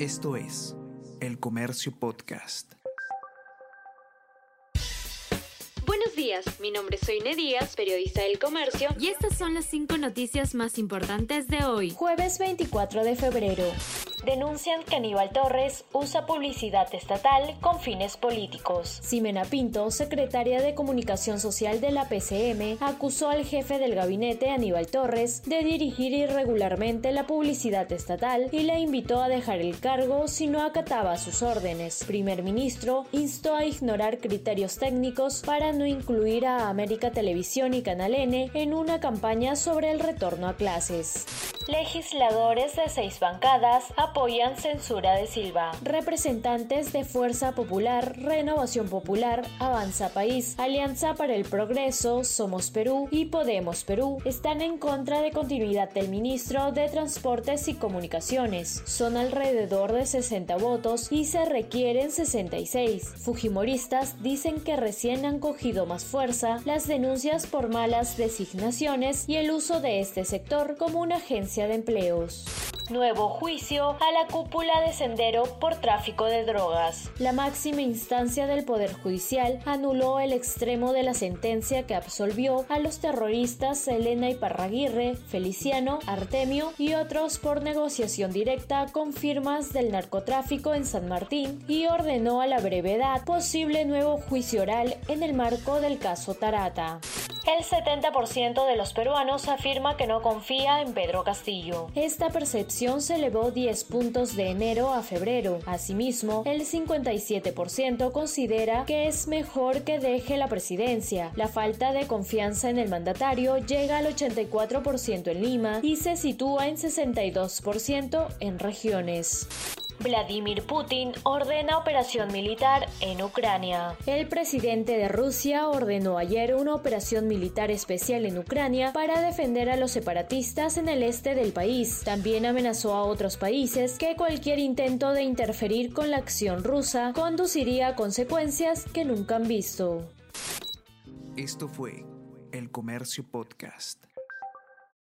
Esto es El Comercio Podcast. Buenos días, mi nombre es Soine Díaz, periodista del Comercio, y estas son las cinco noticias más importantes de hoy, jueves 24 de febrero denuncian que Aníbal Torres usa publicidad estatal con fines políticos. Ximena Pinto, secretaria de Comunicación Social de la PCM, acusó al jefe del gabinete Aníbal Torres de dirigir irregularmente la publicidad estatal y le invitó a dejar el cargo si no acataba sus órdenes. Primer ministro instó a ignorar criterios técnicos para no incluir a América Televisión y Canal N en una campaña sobre el retorno a clases. Legisladores de seis bancadas apoyan censura de Silva. Representantes de Fuerza Popular, Renovación Popular, Avanza País, Alianza para el Progreso, Somos Perú y Podemos Perú están en contra de continuidad del ministro de Transportes y Comunicaciones. Son alrededor de 60 votos y se requieren 66. Fujimoristas dicen que recién han cogido más fuerza las denuncias por malas designaciones y el uso de este sector como una agencia de empleos. Nuevo juicio a la cúpula de Sendero por tráfico de drogas. La máxima instancia del Poder Judicial anuló el extremo de la sentencia que absolvió a los terroristas Elena Iparraguirre, Feliciano, Artemio y otros por negociación directa con firmas del narcotráfico en San Martín y ordenó a la brevedad posible nuevo juicio oral en el marco del caso Tarata. El 70% de los peruanos afirma que no confía en Pedro Castillo. Esta percepción se elevó 10 puntos de enero a febrero. Asimismo, el 57% considera que es mejor que deje la presidencia. La falta de confianza en el mandatario llega al 84% en Lima y se sitúa en 62% en regiones. Vladimir Putin ordena operación militar en Ucrania. El presidente de Rusia ordenó ayer una operación militar especial en Ucrania para defender a los separatistas en el este del país. También amenazó a otros países que cualquier intento de interferir con la acción rusa conduciría a consecuencias que nunca han visto. Esto fue El Comercio Podcast.